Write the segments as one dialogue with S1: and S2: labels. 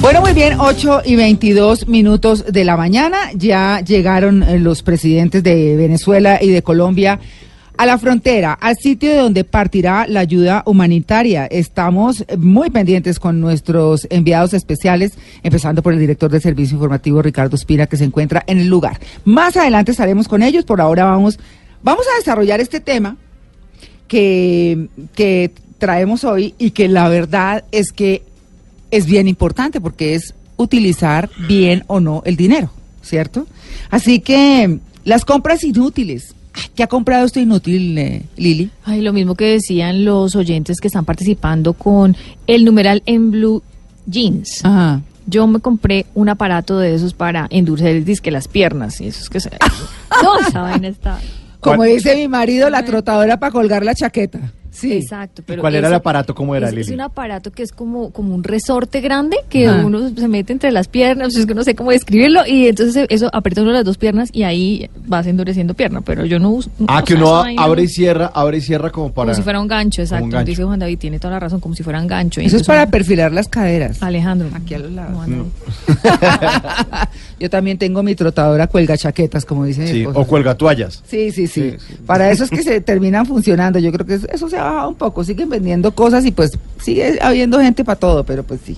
S1: Bueno, muy bien, 8 y 22 minutos de la mañana. Ya llegaron eh, los presidentes de Venezuela y de Colombia a la frontera, al sitio de donde partirá la ayuda humanitaria. Estamos muy pendientes con nuestros enviados especiales, empezando por el director del Servicio Informativo, Ricardo Espina, que se encuentra en el lugar. Más adelante estaremos con ellos. Por ahora vamos, vamos a desarrollar este tema que, que traemos hoy y que la verdad es que es bien importante porque es utilizar bien o no el dinero, ¿cierto? Así que las compras inútiles. ¿Qué ha comprado esto inútil, eh, Lili?
S2: Ay, lo mismo que decían los oyentes que están participando con el numeral en Blue Jeans.
S1: Ajá.
S2: Yo me compré un aparato de esos para endurecer el disque las piernas y eso es que se... no, esa vaina está...
S1: Como dice mi marido, la trotadora para colgar la chaqueta. Sí.
S2: Exacto. Pero
S3: ¿Cuál era el aparato? ¿Cómo era,
S2: es, es
S3: Lili?
S2: un aparato que es como, como un resorte grande que
S1: Ajá.
S2: uno se mete entre las piernas, es que no sé cómo describirlo, y entonces eso aprieta uno las dos piernas y ahí vas endureciendo pierna, pero yo no uso...
S3: Ah, que uno abre y cierra, abre y cierra como para...
S2: Como si fuera un gancho, exacto.
S3: un gancho.
S2: Dice Juan David, tiene toda la razón, como si fuera un gancho.
S1: Eso es para
S2: uno-
S1: perfilar las caderas.
S2: Alejandro.
S1: Aquí a los lados.
S2: No.
S1: Yo también tengo mi trotadora cuelga chaquetas, como dice
S3: Sí, o cuelga toallas.
S1: Sí, sí, sí,
S3: Sí, sí.
S1: Para eso es que se terminan funcionando. Yo creo que eso- se ha un poco. Siguen vendiendo cosas y pues sigue habiendo gente para todo, pero pues sí.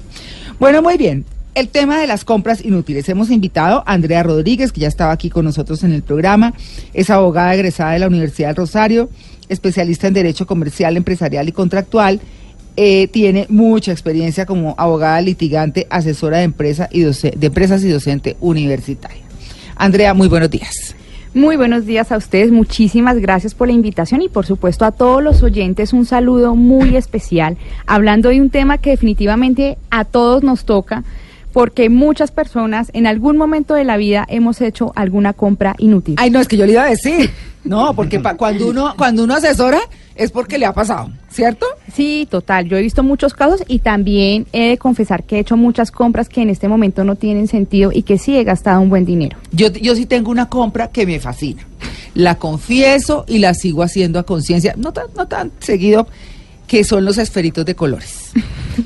S1: Bueno, muy bien. El tema de las compras inútiles. Hemos invitado a Andrea Rodríguez, que ya estaba aquí con nosotros en el programa. Es abogada egresada de la Universidad del Rosario, especialista en Derecho Comercial, Empresarial y Contractual. Eh, tiene mucha experiencia como abogada litigante, asesora de, empresa y de empresas y docente universitaria. Andrea, muy buenos días.
S4: Muy buenos días a ustedes, muchísimas gracias por la invitación y por supuesto a todos los oyentes un saludo muy especial, hablando de un tema que definitivamente a todos nos toca, porque muchas personas en algún momento de la vida hemos hecho alguna compra inútil.
S1: Ay, no, es que yo le iba a decir. No, porque pa- cuando uno cuando uno asesora es porque le ha pasado, ¿cierto?
S4: Sí, total, yo he visto muchos casos y también he de confesar que he hecho muchas compras que en este momento no tienen sentido y que sí he gastado un buen dinero.
S1: Yo, yo sí tengo una compra que me fascina. La confieso y la sigo haciendo a conciencia, no tan, no tan seguido, que son los esferitos de colores.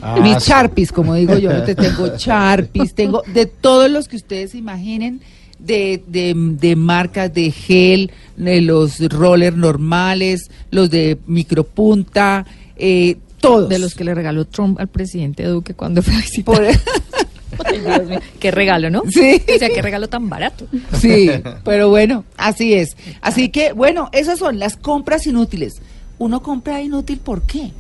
S3: Ah,
S1: Mis
S3: sí.
S1: charpis, como digo yo, te tengo charpis, tengo de todos los que ustedes imaginen, de, de, de marcas de gel, de los rollers normales, los de micropunta, eh, todos.
S2: De los que le regaló Trump al presidente Duque cuando fue a visitar.
S1: Por-
S2: Ay, Dios mío, qué regalo, ¿no?
S1: Sí.
S2: O sea, qué regalo tan barato.
S1: Sí, pero bueno, así es. Así que, bueno, esas son las compras inútiles. Uno compra inútil, ¿por qué?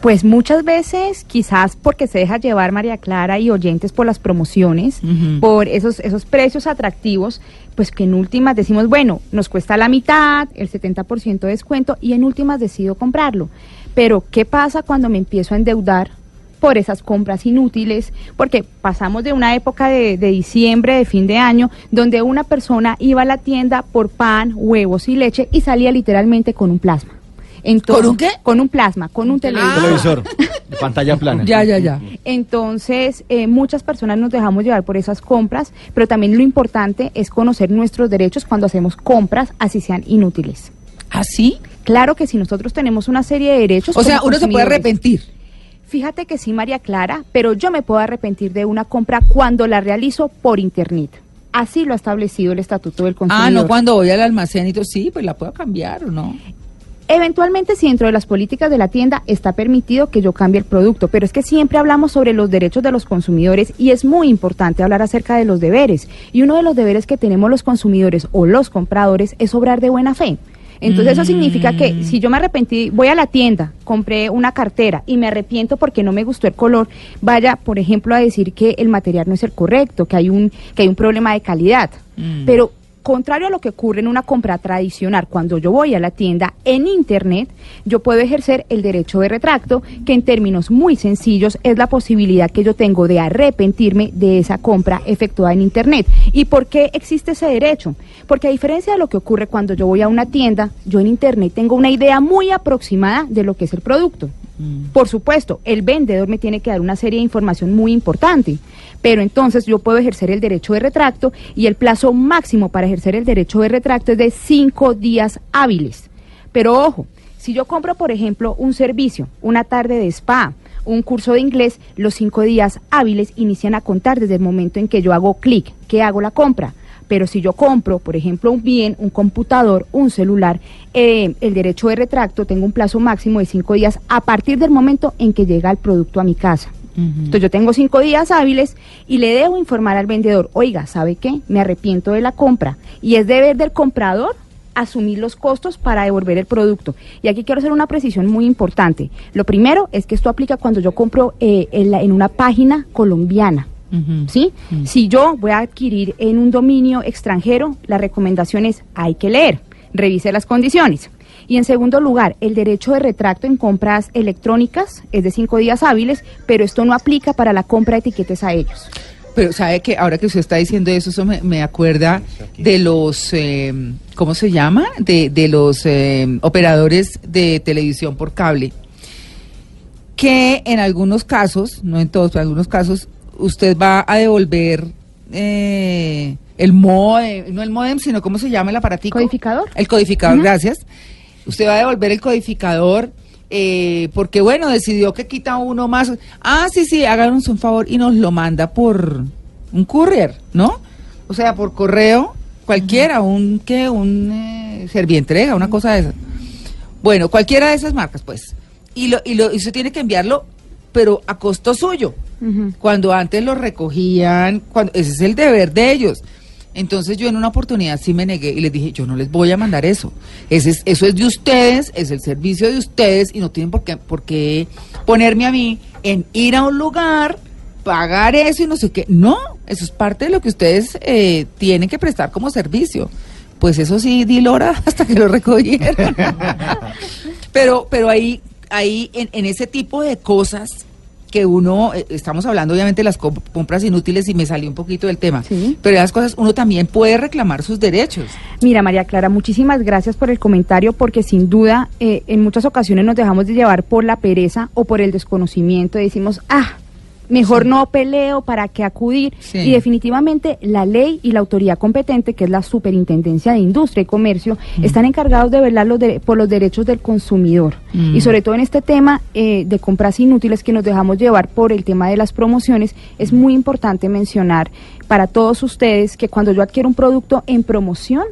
S4: Pues muchas veces, quizás porque se deja llevar María Clara y oyentes por las promociones, por esos, esos precios atractivos, pues que en últimas decimos, bueno, nos cuesta la mitad, el 70% de descuento, y en últimas decido comprarlo. Pero, ¿qué pasa cuando me empiezo a endeudar por esas compras inútiles? Porque pasamos de una época de, de diciembre, de fin de año, donde una persona iba a la tienda por pan, huevos y leche y salía literalmente con un plasma. Entonces,
S1: ¿Con un qué?
S4: Con un plasma, con un televisor.
S3: Televisor, de pantalla plana.
S1: Ya, ya, ya.
S4: Entonces, eh, muchas personas nos dejamos llevar por esas compras, pero también lo importante es conocer nuestros derechos cuando hacemos compras, así sean inútiles.
S1: ¿Así?
S4: Claro que si nosotros tenemos una serie de derechos...
S1: O sea, uno se puede arrepentir.
S4: Fíjate que sí, María Clara, pero yo me puedo arrepentir de una compra cuando la realizo por Internet. Así lo ha establecido el Estatuto del Consumidor.
S1: Ah, no, cuando voy al almacén y todo, sí, pues la puedo cambiar o no.
S4: Eventualmente, si dentro de las políticas de la tienda está permitido que yo cambie el producto, pero es que siempre hablamos sobre los derechos de los consumidores y es muy importante hablar acerca de los deberes. Y uno de los deberes que tenemos los consumidores o los compradores es obrar de buena fe. Entonces eso significa que si yo me arrepentí, voy a la tienda, compré una cartera y me arrepiento porque no me gustó el color, vaya, por ejemplo, a decir que el material no es el correcto, que hay un que hay un problema de calidad.
S1: Mm.
S4: Pero contrario a lo que ocurre en una compra tradicional, cuando yo voy a la tienda en Internet, yo puedo ejercer el derecho de retracto, que en términos muy sencillos es la posibilidad que yo tengo de arrepentirme de esa compra efectuada en Internet. ¿Y por qué existe ese derecho? Porque a diferencia de lo que ocurre cuando yo voy a una tienda, yo en Internet tengo una idea muy aproximada de lo que es el producto. Por supuesto, el vendedor me tiene que dar una serie de información muy importante, pero entonces yo puedo ejercer el derecho de retracto y el plazo máximo para ejercer el derecho de retracto es de cinco días hábiles. Pero ojo, si yo compro, por ejemplo, un servicio, una tarde de spa, un curso de inglés, los cinco días hábiles inician a contar desde el momento en que yo hago clic, que hago la compra. Pero si yo compro, por ejemplo, un bien, un computador, un celular, eh, el derecho de retracto, tengo un plazo máximo de cinco días a partir del momento en que llega el producto a mi casa. Entonces yo tengo cinco días hábiles y le debo informar al vendedor, oiga, ¿sabe qué? Me arrepiento de la compra. Y es deber del comprador asumir los costos para devolver el producto. Y aquí quiero hacer una precisión muy importante. Lo primero es que esto aplica cuando yo compro eh, en, la- en una página colombiana. ¿Sí? Si yo voy a adquirir en un dominio extranjero, la recomendación es hay que leer, revise las condiciones. Y en segundo lugar, el derecho de retracto en compras electrónicas es de cinco días hábiles, pero esto no aplica para la compra de etiquetes a ellos.
S1: Pero sabe que ahora que usted está diciendo eso, eso me, me acuerda de los, eh, ¿cómo se llama? De, de los eh, operadores de televisión por cable, que en algunos casos, no en todos, pero en algunos casos, usted va a devolver eh, el modem, no el modem, sino ¿cómo se llama el aparatico?
S4: ¿Codificador?
S1: El codificador, gracias. Usted va a devolver el codificador eh, porque, bueno, decidió que quita uno más. Ah, sí, sí, háganos un favor y nos lo manda por un courier, ¿no? O sea, por correo cualquiera, un, ¿qué? Un eh, servientrega, una cosa de esas. Bueno, cualquiera de esas marcas, pues. Y, lo, y, lo, y usted tiene que enviarlo, pero a costo suyo. Cuando antes lo recogían, cuando, ese es el deber de ellos. Entonces yo en una oportunidad sí me negué y les dije, yo no les voy a mandar eso. Ese es, eso es de ustedes, es el servicio de ustedes y no tienen por qué, por qué ponerme a mí en ir a un lugar, pagar eso y no sé qué. No, eso es parte de lo que ustedes eh, tienen que prestar como servicio. Pues eso sí, di lora hasta que lo recogieron. pero, pero ahí, ahí en, en ese tipo de cosas que uno, eh, estamos hablando obviamente de las comp- compras inútiles y me salió un poquito del tema,
S4: Sí.
S1: pero esas cosas uno también puede reclamar sus derechos.
S4: Mira, María Clara, muchísimas gracias por el comentario porque sin duda eh, en muchas ocasiones nos dejamos de llevar por la pereza o por el desconocimiento y decimos, ah, mejor no peleo, ¿para qué acudir?
S1: Sí.
S4: Y definitivamente la ley y la autoridad competente, que es la Superintendencia de Industria y Comercio, están encargados de velar los por los derechos del consumidor.
S1: Mm.
S4: Y sobre todo en este tema eh, de compras inútiles que nos dejamos llevar por el tema de las promociones, es muy importante mencionar para todos ustedes que cuando yo adquiero un producto en promoción,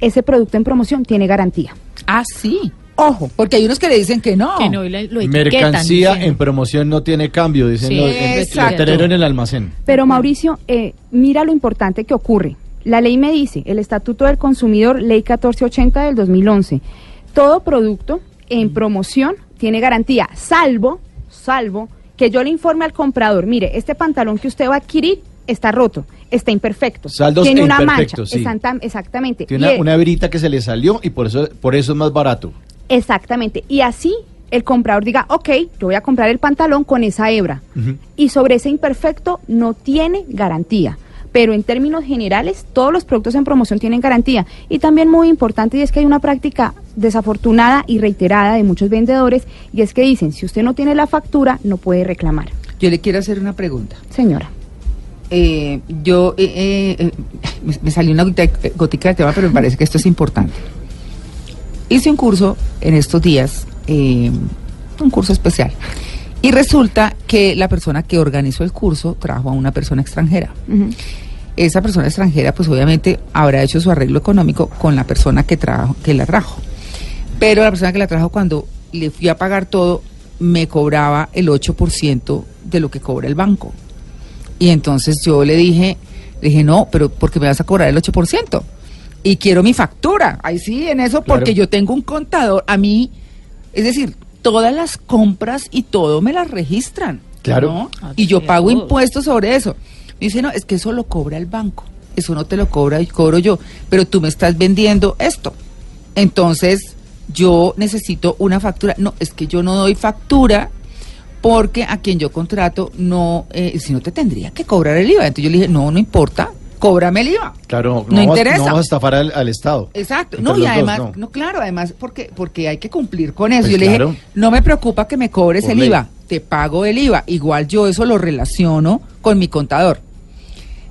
S4: ese producto en promoción tiene garantía.
S1: Ah, sí.
S4: Ojo,
S1: Porque hay unos que le dicen que no.
S2: Que no, y la- lo
S3: Mercancía
S2: dicen.
S3: en promoción no tiene cambio, dicen
S2: Sí,
S3: los- en el en el almacén.
S4: Pero Mauricio, eh, mira lo importante que ocurre. La ley me dice, el Estatuto del Consumidor, Ley 1480 del 2011, todo producto en promoción tiene garantía, salvo, salvo que yo le informe al comprador, mire, este pantalón que usted va a adquirir está roto, está imperfecto,
S3: Saldos
S4: tiene una mancha,
S3: sí.
S4: Exactam- exactamente.
S3: Tiene
S4: Y,
S3: una, una brita que se le salió y por eso, por eso es más barato.
S4: Exactamente. Y así el comprador diga, ok, yo voy a comprar el pantalón con esa hebra. Y sobre ese imperfecto no tiene garantía. Pero en términos generales, todos los productos en promoción tienen garantía. Y también muy importante, y es que hay una práctica desafortunada y reiterada de muchos vendedores, y es que dicen, si usted no tiene la factura, no puede reclamar.
S1: Yo le quiero hacer una pregunta.
S4: Señora.
S1: Eh, yo, eh, eh, eh, me, me salió una gotita, gotica de tema, pero me parece que esto es importante. Hice un curso en estos días, eh, un curso especial, y resulta que la persona que organizó el curso trajo a una persona extranjera. Esa persona extranjera, pues obviamente habrá hecho su arreglo económico con la persona que, trajo, que la trajo. Pero la persona que la trajo, cuando le fui a pagar todo, me cobraba el 8% de lo que cobra el banco. Y entonces yo le dije, le dije, no, pero ¿por qué me vas a cobrar el 8%? Y quiero mi factura. Ahí sí, en eso, porque
S3: Claro.
S1: yo tengo un contador. A mí, es decir, todas las compras y todo me las registran.
S3: Claro.
S1: ¿no?
S2: Ah,
S1: Y yo pago
S2: todo.
S1: impuestos sobre eso. Me dice, no, es que eso lo cobra el banco. eso no te lo cobra y cobro yo, pero tú me estás vendiendo esto. Entonces, yo necesito una factura. No, es que yo no doy factura porque a quien yo contrato no, eh, si no te tendría que cobrar el IVA. Entonces yo le dije, no, no importa, cóbrame el IVA.
S3: Claro,
S1: No interesa.
S3: no vamos a estafar al, al Estado.
S1: Exacto, no, y
S3: dos,
S1: además,
S3: no.
S1: no. claro, además, porque, porque hay que cumplir con eso.
S3: Pues
S1: yo le dije, no me preocupa que me cobres
S3: Por
S1: el
S3: ley.
S1: IVA, te pago el IVA. Igual yo eso lo relaciono con mi contador.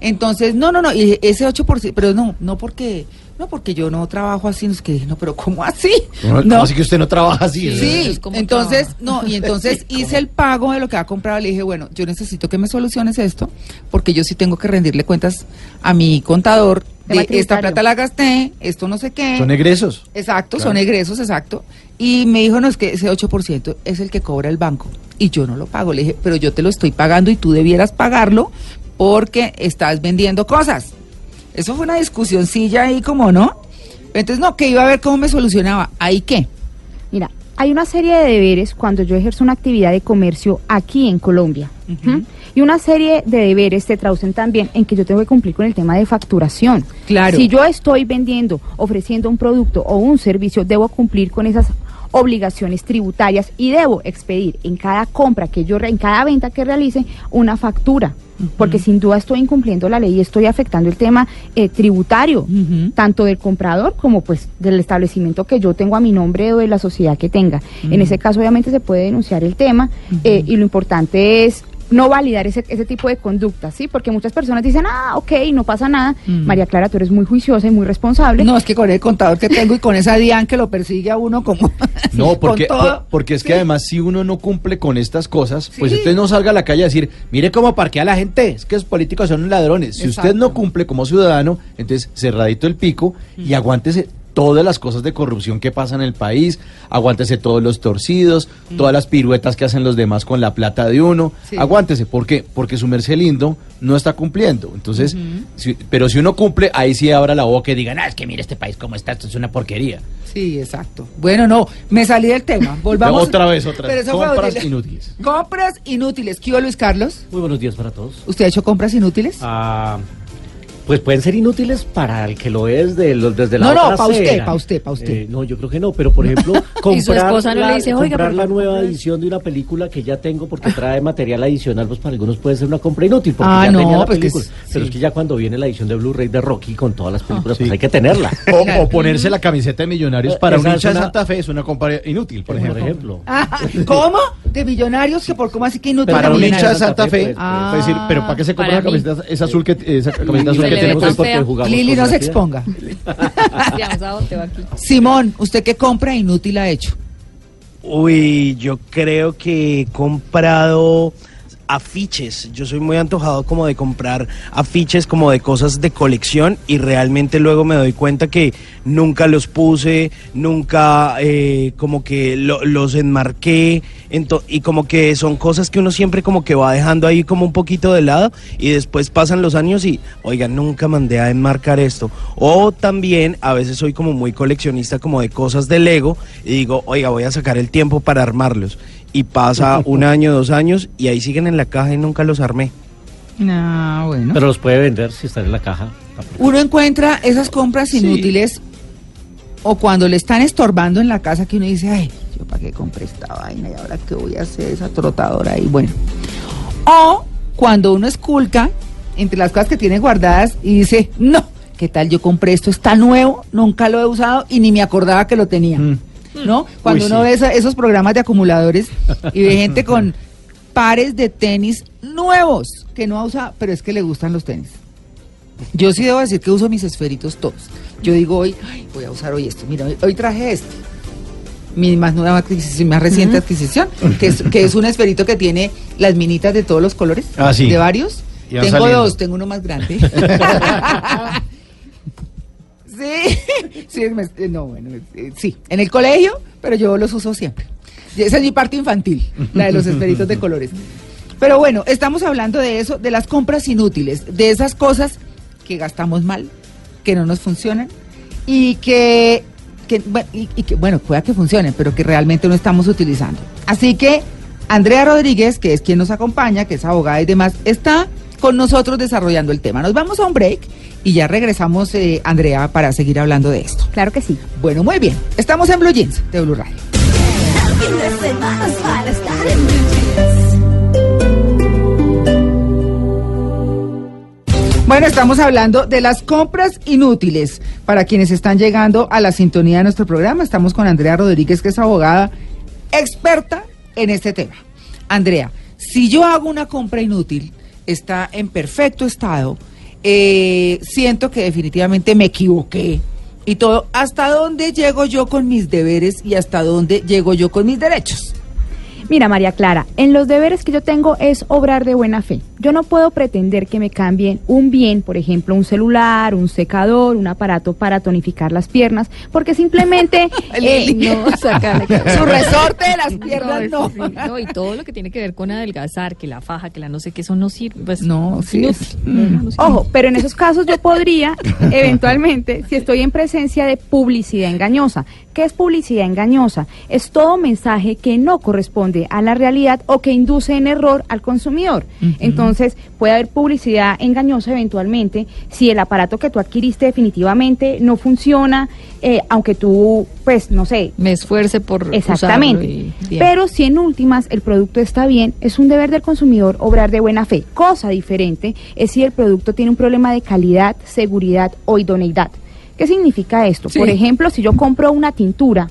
S1: Entonces, no, no, no, y ese 8%, pero no, no porque, no porque yo no trabajo así, no es que dije, no, pero ¿cómo así?
S3: No, ¿cómo así que usted no trabaja así?
S2: Sí.
S1: Entonces,
S2: trabaja.
S1: no, y entonces hice el pago de lo que ha comprado. Le dije, bueno, yo necesito que me soluciones esto, porque yo sí tengo que rendirle cuentas a mi contador de esta plata la gasté, esto no sé qué.
S3: Son egresos.
S1: Exacto,
S3: Claro.
S1: son egresos, exacto. Y me dijo, no, es que ese 8% es el que cobra el banco. Y yo no lo pago. Le dije, pero yo te lo estoy pagando y tú debieras pagarlo porque estás vendiendo cosas. Eso fue una discusioncilla ahí como, ¿no? Entonces, no, que iba a ver cómo me solucionaba. ¿Ahí qué?
S4: Mira, hay una serie de deberes cuando yo ejerzo una actividad de comercio aquí en Colombia. Y una serie de deberes se traducen también en que yo tengo que cumplir con el tema de facturación.
S1: Claro.
S4: Si yo estoy vendiendo, ofreciendo un producto o un servicio, debo cumplir con esas obligaciones tributarias y debo expedir en cada compra que yo, en cada venta que realice, una factura. Porque sin duda estoy incumpliendo la ley y estoy afectando el tema eh, tributario, tanto del comprador como pues del establecimiento que yo tengo a mi nombre o de la sociedad que tenga. En ese caso obviamente se puede denunciar el tema eh, y lo importante es no validar ese, ese tipo de conducta, ¿sí? Porque muchas personas dicen, ah, ok, no pasa nada. María Clara, tú eres muy juiciosa y muy responsable.
S1: No, es que con el contador que tengo y con esa Dian que lo persigue a uno como...
S3: No, porque, por- porque es que
S1: Sí.
S3: además si uno no cumple con estas cosas, pues
S1: Sí.
S3: usted no salga a la calle a decir, mire cómo parquea la gente, es que los políticos son ladrones. Si usted no cumple como ciudadano, entonces cerradito el pico y aguántese todas las cosas de corrupción que pasan en el país, aguántese todos los torcidos, todas las piruetas que hacen los demás con la plata de uno,
S1: Sí.
S3: aguántese, ¿por qué? Porque su merced lindo no está cumpliendo. Entonces, si- pero si uno cumple, ahí sí abra la boca y digan, ah, es que mire este país cómo está, esto es una porquería.
S1: Sí, exacto. Bueno, no, me salí del tema. Volvamos.
S3: Otra vez, otra vez. Compras inútiles.
S1: Compras inútiles. ¿Qué hubo, Luis Carlos?
S5: Muy buenos días para todos.
S1: ¿Usted ha hecho compras inútiles?
S5: Ah, pues pueden ser inútiles para el que lo es de los- desde la
S1: No, no,
S5: otra
S1: pa' usted,
S5: acera.
S1: pa' usted, pa' usted.
S5: Eh, no, yo creo que no, pero por ejemplo, comprar,
S2: esposa no
S5: la,
S2: le dice, "Oiga,
S5: comprar la nueva edición de una película que ya tengo porque trae material adicional, pues para algunos puede ser una compra inútil porque
S1: Ah,
S5: ya
S1: no,
S5: tenía la
S1: pues
S5: película.
S1: es-
S5: Pero
S1: sí.
S5: es que ya cuando viene la edición de Blu-ray de Rocky con todas las películas,
S3: Sí.
S5: pues hay que tenerla.
S3: O, o ponerse la camiseta de millonarios
S5: Eh,
S3: para un
S5: esa es
S3: hincha de Santa Fe es una compra inútil, por ejemplo.
S5: ejemplo.
S1: Ah, ¿Cómo? ¿De millonarios? que por cómo así que inútil?
S3: Para un hincha de? Santa Fe,
S5: pues,
S1: Ah.
S3: es decir, pero ¿para qué se compra
S2: Para mí.
S3: camiseta esa azul que esa camiseta azul
S2: le
S3: tiene
S2: ve tan fea.
S5: jugamos
S1: Lili, no se exponga. Simón, ¿usted qué compra inútil ha hecho?
S6: Uy, yo creo que he comprado afiches. Yo soy muy antojado como de comprar afiches como de cosas de colección y realmente luego me doy cuenta que nunca los puse, nunca eh, como que lo- los enmarqué y como que son cosas que uno siempre como que va dejando ahí como un poquito de lado y después pasan los años y, oiga, nunca mandé a enmarcar esto. O también a veces soy como muy coleccionista como de cosas de Lego y digo, oiga, voy a sacar el tiempo para armarlos. Y pasa un año, dos años y ahí siguen en la caja y nunca los armé.
S1: Ah, bueno.
S5: Pero los puede vender si están en la caja.
S1: Uno encuentra esas compras inútiles o cuando le están estorbando en la casa que uno dice, ay, yo para qué compré esta vaina y ahora qué voy a hacer esa trotadora ahí, bueno. O cuando uno esculca entre las cosas que tiene guardadas y dice, no, ¿qué tal yo compré esto? Está nuevo, nunca lo he usado y ni me acordaba que lo tenía. ¿No? Cuando
S3: Uy,
S1: uno
S3: sí.
S1: ve esa- esos programas de acumuladores y ve gente con pares de tenis nuevos que no ha usado, pero es que le gustan los tenis. Yo sí debo decir que uso mis esferitos todos. Yo digo hoy, "Ay, voy a usar hoy esto. Mira, hoy, hoy traje este. Mi más nueva adquisición, más reciente adquisición, que es, que es un esferito que tiene las minitas de todos los colores,
S3: Ah, sí.
S1: de varios. Tengo
S3: saliendo.
S1: dos, tengo uno más grande. sí, sí, eh, no, bueno, eh, sí, en el colegio, pero yo los uso siempre. Esa es mi parte infantil, la de los esferitos de colores. Pero bueno, estamos hablando de eso, de las compras inútiles, de esas cosas que gastamos mal, que no nos funcionan y que, y que, bueno, pueda que funcionen, pero que realmente no estamos utilizando. Así que Andrea Rodríguez, que es quien nos acompaña, que es abogada y demás, está con nosotros desarrollando el tema. Nos vamos a un break y ya regresamos, eh, Andrea, para seguir hablando de esto.
S4: Claro que sí.
S1: Bueno, muy bien. Estamos en Blue Jeans de Blue Radio. Bueno, estamos hablando de las compras inútiles. Para quienes están llegando a la sintonía de nuestro programa, estamos con Andrea Rodríguez, que es abogada experta en este tema. Andrea, si yo hago una compra inútil, está en perfecto estado, eh, siento que definitivamente me equivoqué y todo, ¿hasta dónde llego yo con mis deberes y hasta dónde llego yo con mis derechos?
S4: Mira, María Clara, en los deberes que yo tengo es obrar de buena fe. Yo no puedo pretender que me cambien un bien, por ejemplo, un celular, un secador, un aparato para tonificar las piernas, porque simplemente eh, no sacarle-
S1: Su resorte de las piernas, no.
S2: sí, no, y todo lo que tiene que ver con adelgazar, que la faja, que la no sé qué, eso no sirve. Pues,
S1: No, sí
S2: inútil.
S1: es-
S2: No, no sirve.
S4: Ojo, pero en esos casos yo podría, eventualmente, si estoy en presencia de publicidad engañosa. ¿Qué es publicidad engañosa? Es todo mensaje que no corresponde a la realidad o que induce en error al consumidor. Entonces, puede haber publicidad engañosa eventualmente si el aparato que tú adquiriste definitivamente no funciona, eh, aunque tú, pues, no sé,
S2: Me esfuerce por
S4: Exactamente.
S2: y-.
S4: Pero si en últimas el producto está bien, es un deber del consumidor obrar de buena fe. Cosa diferente es si el producto tiene un problema de calidad, seguridad o idoneidad. ¿Qué significa esto?
S1: Sí.
S4: Por ejemplo, si yo compro una tintura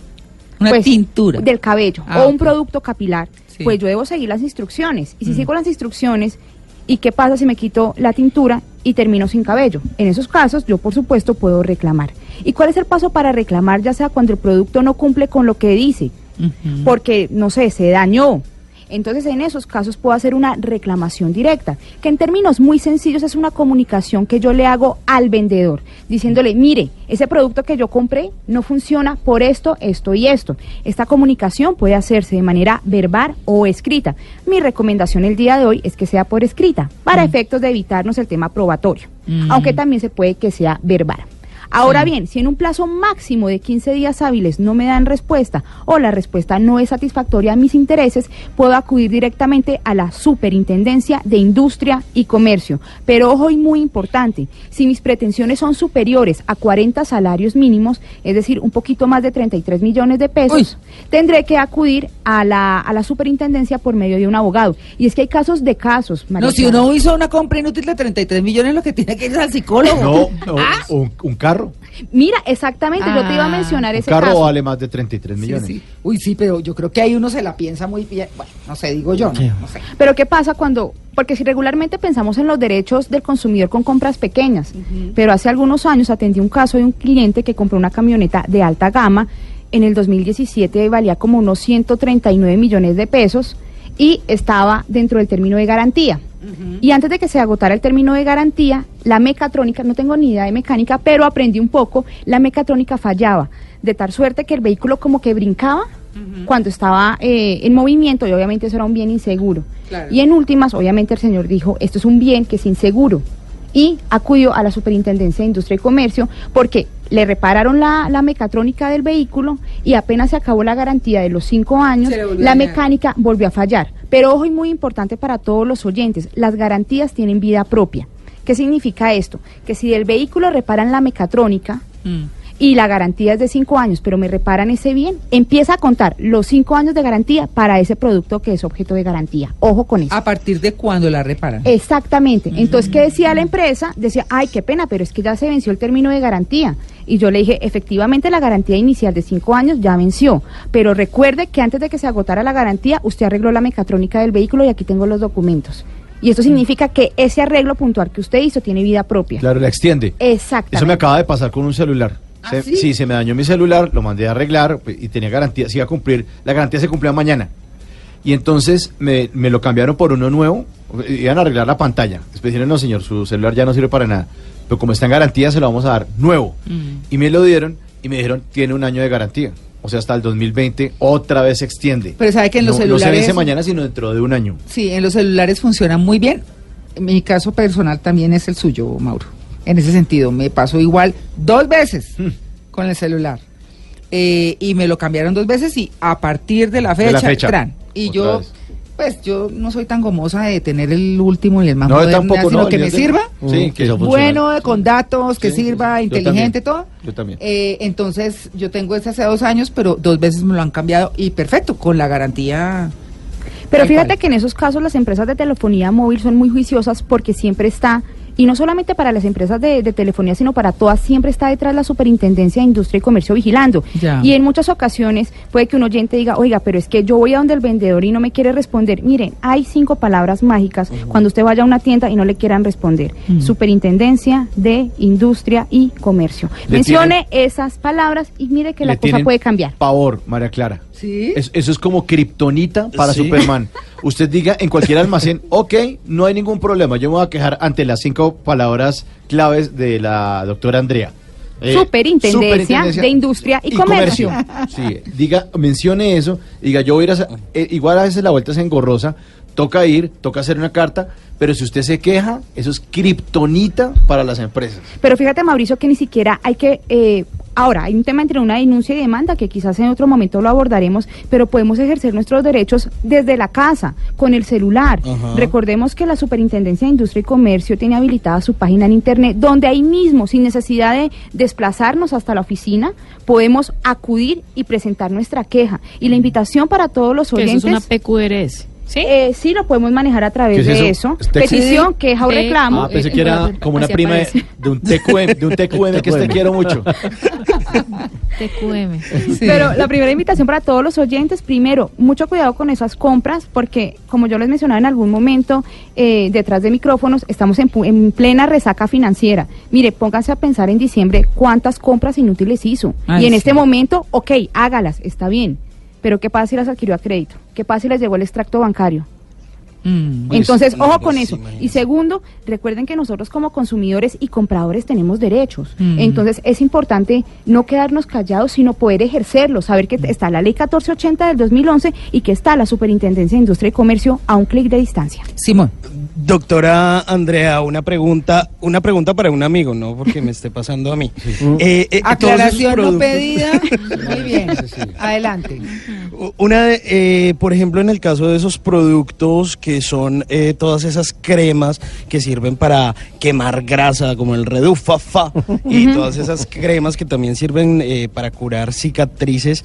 S1: Una
S4: pues,
S1: tintura.
S4: del cabello
S1: Ah,
S4: o un producto capilar,
S1: Sí.
S4: pues yo debo seguir las instrucciones. Y si
S1: Mm.
S4: sigo las instrucciones, ¿y qué pasa si me quito la tintura y termino sin cabello? En esos casos, yo por supuesto puedo reclamar. ¿Y cuál es el paso para reclamar, ya sea cuando el producto no cumple con lo que dice? Porque, no sé, se dañó. Entonces, en esos casos puedo hacer una reclamación directa, que en términos muy sencillos es una comunicación que yo le hago al vendedor, diciéndole, mire, ese producto que yo compré no funciona por esto, esto y esto. Esta comunicación puede hacerse de manera verbal o escrita. Mi recomendación el día de hoy es que sea por escrita, para efectos de evitarnos el tema probatorio,
S1: Mm.
S4: aunque también se puede que sea verbal. Ahora bien, si en un plazo máximo de 15 días hábiles no me dan respuesta o la respuesta no es satisfactoria a mis intereses, puedo acudir directamente a la Superintendencia de Industria y Comercio. Pero ojo y muy importante, si mis pretensiones son superiores a 40 salarios mínimos, es decir, un poquito más de 33 millones de pesos, tendré que acudir a la, a la Superintendencia por medio de un abogado. Y es que hay casos de casos, María
S1: No, si uno hizo una compra inútil de 33 millones, lo que tiene que ir es al psicólogo.
S3: No, no,
S1: Ah.
S3: un, un carro.
S4: Mira, exactamente, yo te iba a
S1: Ah,
S4: mencionar ese
S3: carro
S4: caso.
S3: vale más de 33
S1: Sí,
S3: millones.
S1: sí. Uy, sí, pero yo creo que ahí uno se la piensa muy bien. Bueno, no sé, digo yo, no,
S6: Sí.
S1: no sé.
S4: Pero ¿qué pasa cuando, porque si regularmente pensamos en los derechos del consumidor con compras pequeñas, pero hace algunos años atendí un caso de un cliente que compró una camioneta de alta gama, en el 2017 valía como unos 139 millones de pesos y estaba dentro del término de garantía. Y antes de que se agotara el término de garantía, la mecatrónica, no tengo ni idea de mecánica, pero aprendí un poco, la mecatrónica fallaba, de tal suerte que el vehículo como que brincaba cuando estaba eh, en movimiento y obviamente eso era un bien inseguro.
S1: Claro.
S4: Y en últimas, obviamente el señor dijo, esto es un bien que es inseguro. Y acudió a la Superintendencia de Industria y Comercio porque le repararon la, la mecatrónica del vehículo y apenas se acabó la garantía de los cinco años, la mecánica volvió a fallar. Pero ojo y muy importante para todos los oyentes, las garantías tienen vida propia. ¿Qué significa esto? Que si del vehículo reparan la mecatrónica,
S1: Mm.
S4: Y la garantía es de cinco años, pero me reparan ese bien, empieza a contar los cinco años de garantía para ese producto que es objeto de garantía. Ojo con eso.
S1: ¿A partir de cuándo la reparan?
S4: Exactamente. Entonces, ¿qué decía la empresa? Decía, ay, qué pena, pero es que ya se venció el término de garantía. Y yo le dije, efectivamente, la garantía inicial de cinco años ya venció. Pero recuerde que antes de que se agotara la garantía, usted arregló la mecatrónica del vehículo y aquí tengo los documentos. Y esto significa que ese arreglo puntual que usted hizo tiene vida propia.
S3: Claro, la extiende.
S4: Exactamente.
S3: Eso me acaba de pasar con un celular.
S1: ¿Ah,
S3: Se-
S1: sí?
S3: se me dañó mi celular, lo mandé a arreglar y tenía garantía, se iba a cumplir, la garantía se cumplía mañana. Y entonces me, me lo cambiaron por uno nuevo, iban a arreglar la pantalla. Después dijeron, no señor, su celular ya no sirve para nada. Pero como está en garantía, se lo vamos a dar nuevo.
S1: Mm.
S3: Y me lo dieron y me dijeron, tiene un año de garantía. O sea, hasta el 2020 otra vez se extiende.
S1: Pero sabe que en los
S3: no, no se
S1: celulares-
S3: vence mañana, sino dentro de un año.
S1: Sí, en los celulares funcionan muy bien. En mi caso personal también es el suyo, Mauro. En ese sentido, me pasó igual dos veces
S3: Hmm.
S1: con el celular. Eh, y me lo cambiaron dos veces y a partir de la
S3: De
S1: fecha,
S3: la fecha.
S1: tran. Y
S3: Otra
S1: yo
S3: vez.
S1: Pues yo no soy tan gomosa de tener el último y el más
S3: No, yo
S1: moderno,
S3: tampoco,
S1: sino
S3: no,
S1: que
S3: yo
S1: me
S3: tengo-
S1: sirva.
S3: Sí, que.
S1: Bueno, con datos, que
S3: Sí,
S1: sirva,
S3: yo
S1: inteligente,
S3: también.
S1: todo.
S3: Yo también.
S1: Eh, entonces, yo tengo ese hace dos años, pero dos veces me lo han cambiado y perfecto, con la garantía.
S4: Pero fíjate
S1: cual.
S4: que en esos casos las empresas de telefonía móvil son muy juiciosas porque siempre está, y no solamente para las empresas de, de telefonía, sino para todas, siempre está detrás la Superintendencia de Industria y Comercio vigilando.
S1: Ya.
S4: Y en muchas ocasiones puede que un oyente diga, oiga, pero es que yo voy a donde el vendedor y no me quiere responder. Miren, hay cinco palabras mágicas cuando usted vaya a una tienda y no le quieran responder. Superintendencia de Industria y Comercio.
S3: Le
S4: Mencione esas palabras y mire que la cosa puede cambiar.
S3: Pavor, María Clara.
S1: ¿Sí?
S3: Es- eso es como kriptonita para
S6: Sí.
S3: Superman. Usted diga en cualquier almacén, ok, no hay ningún problema. Yo me voy a quejar ante las cinco palabras claves de la doctora Andrea. Eh,
S4: Superintendencia de Industria y Comercio.
S3: Sí, diga, mencione eso. Diga, yo voy a ir a. eh, igual a veces la vuelta es engorrosa. Toca ir, toca hacer una carta. Pero si usted se queja, eso es kriptonita para las empresas.
S4: Pero fíjate, Mauricio, que ni siquiera hay que... eh, ahora, hay un tema entre una denuncia y demanda que quizás en otro momento lo abordaremos, pero podemos ejercer nuestros derechos desde la casa, con el celular.
S6: Ajá.
S4: Recordemos que la Superintendencia de Industria y Comercio tiene habilitada su página en Internet, donde ahí mismo, sin necesidad de desplazarnos hasta la oficina, podemos acudir y presentar nuestra queja. Y la invitación para todos los
S2: Que eso
S4: oyentes...
S2: es una PQRS. ¿Sí?
S4: eh, sí, lo podemos manejar a través
S3: ¿Qué es
S4: de
S3: eso?
S4: Petición, queja o
S2: Eh,
S4: reclamo.
S3: Ah, pensé
S2: eh,
S3: que era como una
S2: así
S3: prima de, un TQM, de un TQM que te quiero mucho.
S2: TQM.
S4: Pero la primera invitación para todos los oyentes, primero, mucho cuidado con esas compras, porque como yo les mencionaba en algún momento, eh, detrás de micrófonos, estamos en, pu- en plena resaca financiera. Mire, pónganse a pensar en diciembre cuántas compras inútiles hizo.
S1: Ay,
S4: y en
S1: sí.
S4: este momento, ok, hágalas, está bien. Pero ¿qué pasa si las adquirió a crédito? ¿Qué pasa si les llegó el extracto bancario?
S1: Mm.
S6: Pues,
S4: Entonces, ojo con eso. Y segundo, recuerden que nosotros como consumidores y compradores tenemos derechos.
S1: Mm.
S4: Entonces, es importante no quedarnos callados, sino poder ejercerlos, saber que está la ley 1480 del 2011 y que está la Superintendencia de Industria y Comercio a un clic de distancia.
S1: Simón.
S6: Doctora Andrea, una pregunta, una pregunta para un amigo, no porque me esté pasando a mí. Eh, eh,
S1: Aclaración no pedida. Muy bien. Adelante.
S6: Una, de, eh, por ejemplo, en el caso de esos productos que son eh, todas esas cremas que sirven para quemar grasa, como el Redufafa, y todas esas cremas que también sirven eh, para curar cicatrices.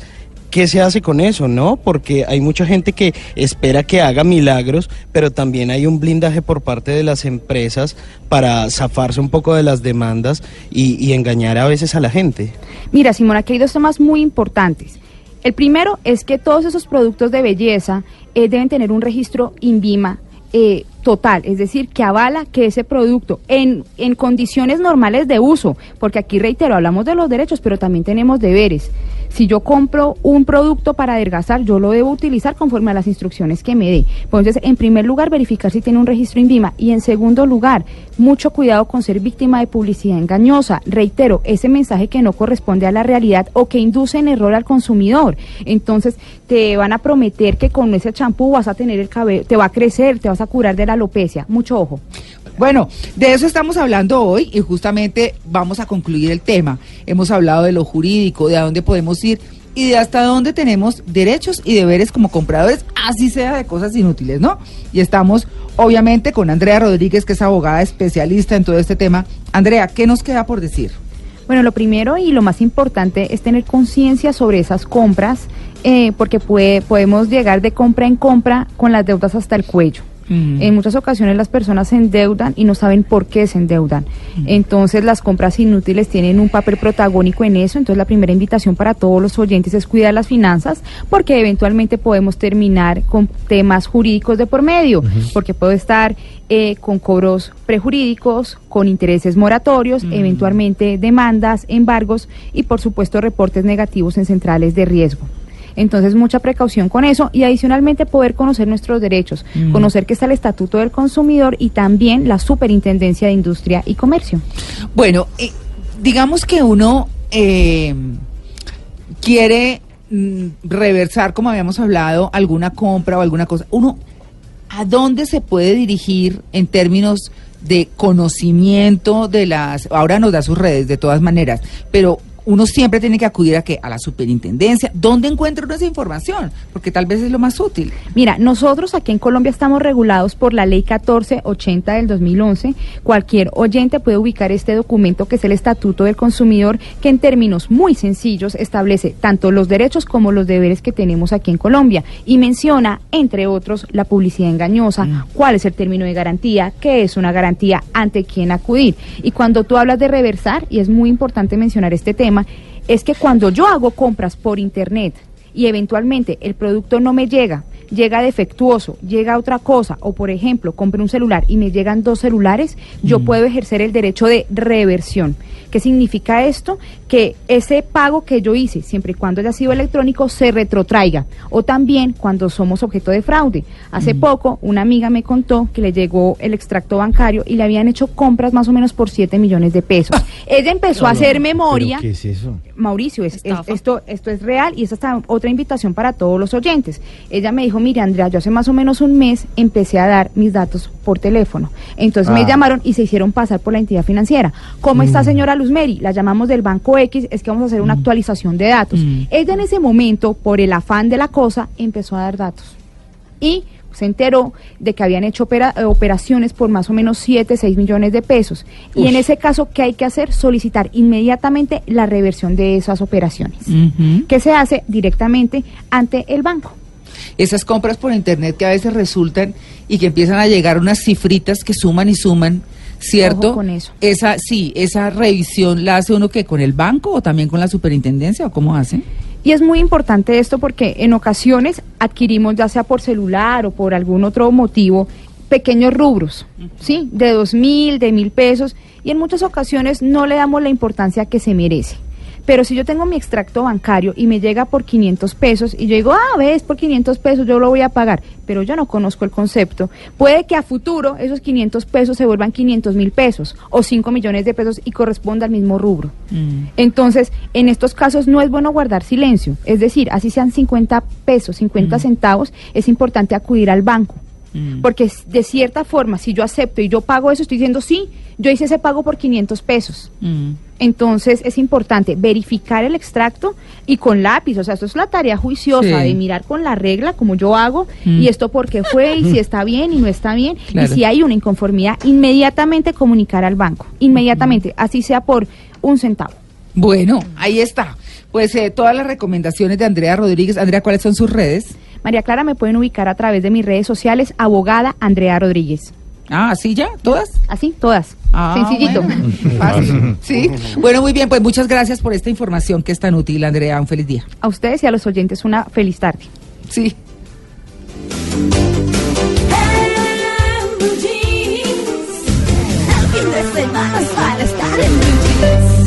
S6: ¿Qué se hace con eso, no? Porque hay mucha gente que espera que haga milagros, pero también hay un blindaje por parte de las empresas para zafarse un poco de las demandas y, y engañar a veces a la gente.
S4: Mira, Simón, aquí hay dos temas muy importantes. El primero es que todos esos productos de belleza eh, deben tener un registro INVIMA eh, total, es decir, que avala que ese producto en, en condiciones normales de uso, porque aquí reitero, hablamos de los derechos, pero también tenemos deberes. Si yo compro un producto para adelgazar, yo lo debo utilizar conforme a las instrucciones que me dé. Entonces, en primer lugar, verificar si tiene un registro INVIMA y en segundo lugar, mucho cuidado con ser víctima de publicidad engañosa. Reitero, ese mensaje que no corresponde a la realidad o que induce en error al consumidor. Entonces, te van a prometer que con ese champú vas a tener el cabello, te va a crecer, te vas a curar de la alopecia. Mucho ojo.
S1: Bueno, de eso estamos hablando hoy y justamente vamos a concluir el tema. Hemos hablado de lo jurídico, de a dónde podemos ir y de hasta dónde tenemos derechos y deberes como compradores, así sea de cosas inútiles, ¿no? Y estamos obviamente con Andrea Rodríguez, que es abogada especialista en todo este tema. Andrea, ¿qué nos queda por decir?
S4: Bueno, lo primero y lo más importante es tener conciencia sobre esas compras, eh, porque puede, podemos llegar de compra en compra con las deudas hasta el cuello. En muchas ocasiones las personas se endeudan y no saben por qué se endeudan. Entonces las compras inútiles tienen un papel protagónico en eso. Entonces la primera invitación para todos los oyentes es cuidar las finanzas porque eventualmente podemos terminar con temas jurídicos de por medio, porque puedo estar eh, con cobros prejurídicos, con intereses moratorios, eventualmente demandas, embargos y por supuesto reportes negativos en centrales de riesgo. Entonces, mucha precaución con eso y adicionalmente poder conocer nuestros derechos,
S1: Mm.
S4: conocer que está el Estatuto del Consumidor y también la Superintendencia de Industria y Comercio.
S1: Bueno, eh, digamos que uno eh, quiere mm, reversar, como habíamos hablado, alguna compra o alguna cosa. Uno, ¿a dónde se puede dirigir en términos de conocimiento de las... Ahora nos da sus redes de todas maneras, pero uno siempre tiene que acudir a que a la superintendencia. ¿Dónde encuentra uno esa información? Porque tal vez es lo más útil.
S4: Mira, nosotros aquí en Colombia estamos regulados por la ley 1480 del 2011. Cualquier oyente puede ubicar este documento que es el Estatuto del Consumidor, que en términos muy sencillos establece tanto los derechos como los deberes que tenemos aquí en Colombia y menciona, entre otros, la publicidad engañosa, cuál es el término de garantía, qué es una garantía, ante quién acudir. Y cuando tú hablas de reversar, y es muy importante mencionar este tema, es que cuando yo hago compras por internet y eventualmente el producto no me llega, llega defectuoso, llega otra cosa, o por ejemplo, compré un celular y me llegan dos celulares, yo puedo ejercer el derecho de reversión. ¿Qué significa esto? Que ese pago que yo hice, siempre y cuando haya sido electrónico, se retrotraiga. O también cuando somos objeto de fraude. Hace poco, una amiga me contó que le llegó el extracto bancario y le habían hecho compras más o menos por 7 millones de pesos. Ella empezó a hacer memoria.
S3: ¿Qué es eso?
S4: Mauricio, es, es- esto, esto es real y esta está otra invitación para todos los oyentes. Ella me dijo, mire Andrea, yo hace más o menos un mes empecé a dar mis datos por teléfono. Entonces me
S7: Ah.
S4: llamaron y se hicieron pasar por la entidad financiera. ¿Cómo está señora Luzmeri? La llamamos del Banco X, es que vamos a hacer una actualización de datos. Ella en ese momento, por el afán de la cosa, empezó a dar datos. Y se enteró de que habían hecho opera- eh, operaciones por más o menos 7, 6 millones de pesos. Y en ese caso, ¿qué hay que hacer? Solicitar inmediatamente la reversión de esas operaciones, que se hace directamente ante el banco.
S1: Esas compras por internet que a veces resultan y que empiezan a llegar unas cifritas que suman y suman, ¿cierto?
S4: Ojo con eso.
S1: Esa, sí, esa revisión la hace uno que con el banco o también con la superintendencia o cómo hace.
S4: Y es muy importante esto porque en ocasiones adquirimos, ya sea por celular o por algún otro motivo, pequeños rubros, ¿sí? De dos mil, de mil pesos, y en muchas ocasiones no le damos la importancia que se merece. Pero si yo tengo mi extracto bancario y me llega por 500 pesos y yo digo, ah, ves, por 500 pesos yo lo voy a pagar, pero yo no conozco el concepto, puede que a futuro esos 500 pesos se vuelvan 500 mil pesos o 5 millones de pesos y corresponda al mismo rubro. Entonces, en estos casos no es bueno guardar silencio. Es decir, así sean 50 pesos, 50 centavos, es importante acudir al banco. Porque s- de cierta forma, si yo acepto y yo pago eso, estoy diciendo, sí, yo hice ese pago por 500 pesos. Entonces es importante verificar el extracto y con lápiz, o sea, esto es la tarea juiciosa
S1: Sí.
S4: de mirar con la regla como yo hago
S1: Mm.
S4: y esto por qué fue y si está bien y no está bien
S1: Claro.
S4: y si hay una inconformidad, inmediatamente comunicar al banco, inmediatamente, así sea por un centavo.
S1: Bueno, ahí está. Pues eh, todas las recomendaciones de Andrea Rodríguez. Andrea, ¿cuáles son sus redes?
S4: María Clara me pueden ubicar a través de mis redes sociales, abogada Andrea Rodríguez.
S1: Ah, ¿así ya? ¿Todas?
S4: Así, todas.
S1: Ah,
S4: Sencillito.
S1: bueno. Fácil. Sí. Bueno, muy bien, pues muchas gracias por esta información que es tan útil, Andrea. Un feliz día.
S4: A ustedes y a los oyentes una feliz tarde.
S1: Sí.
S7: Jeans.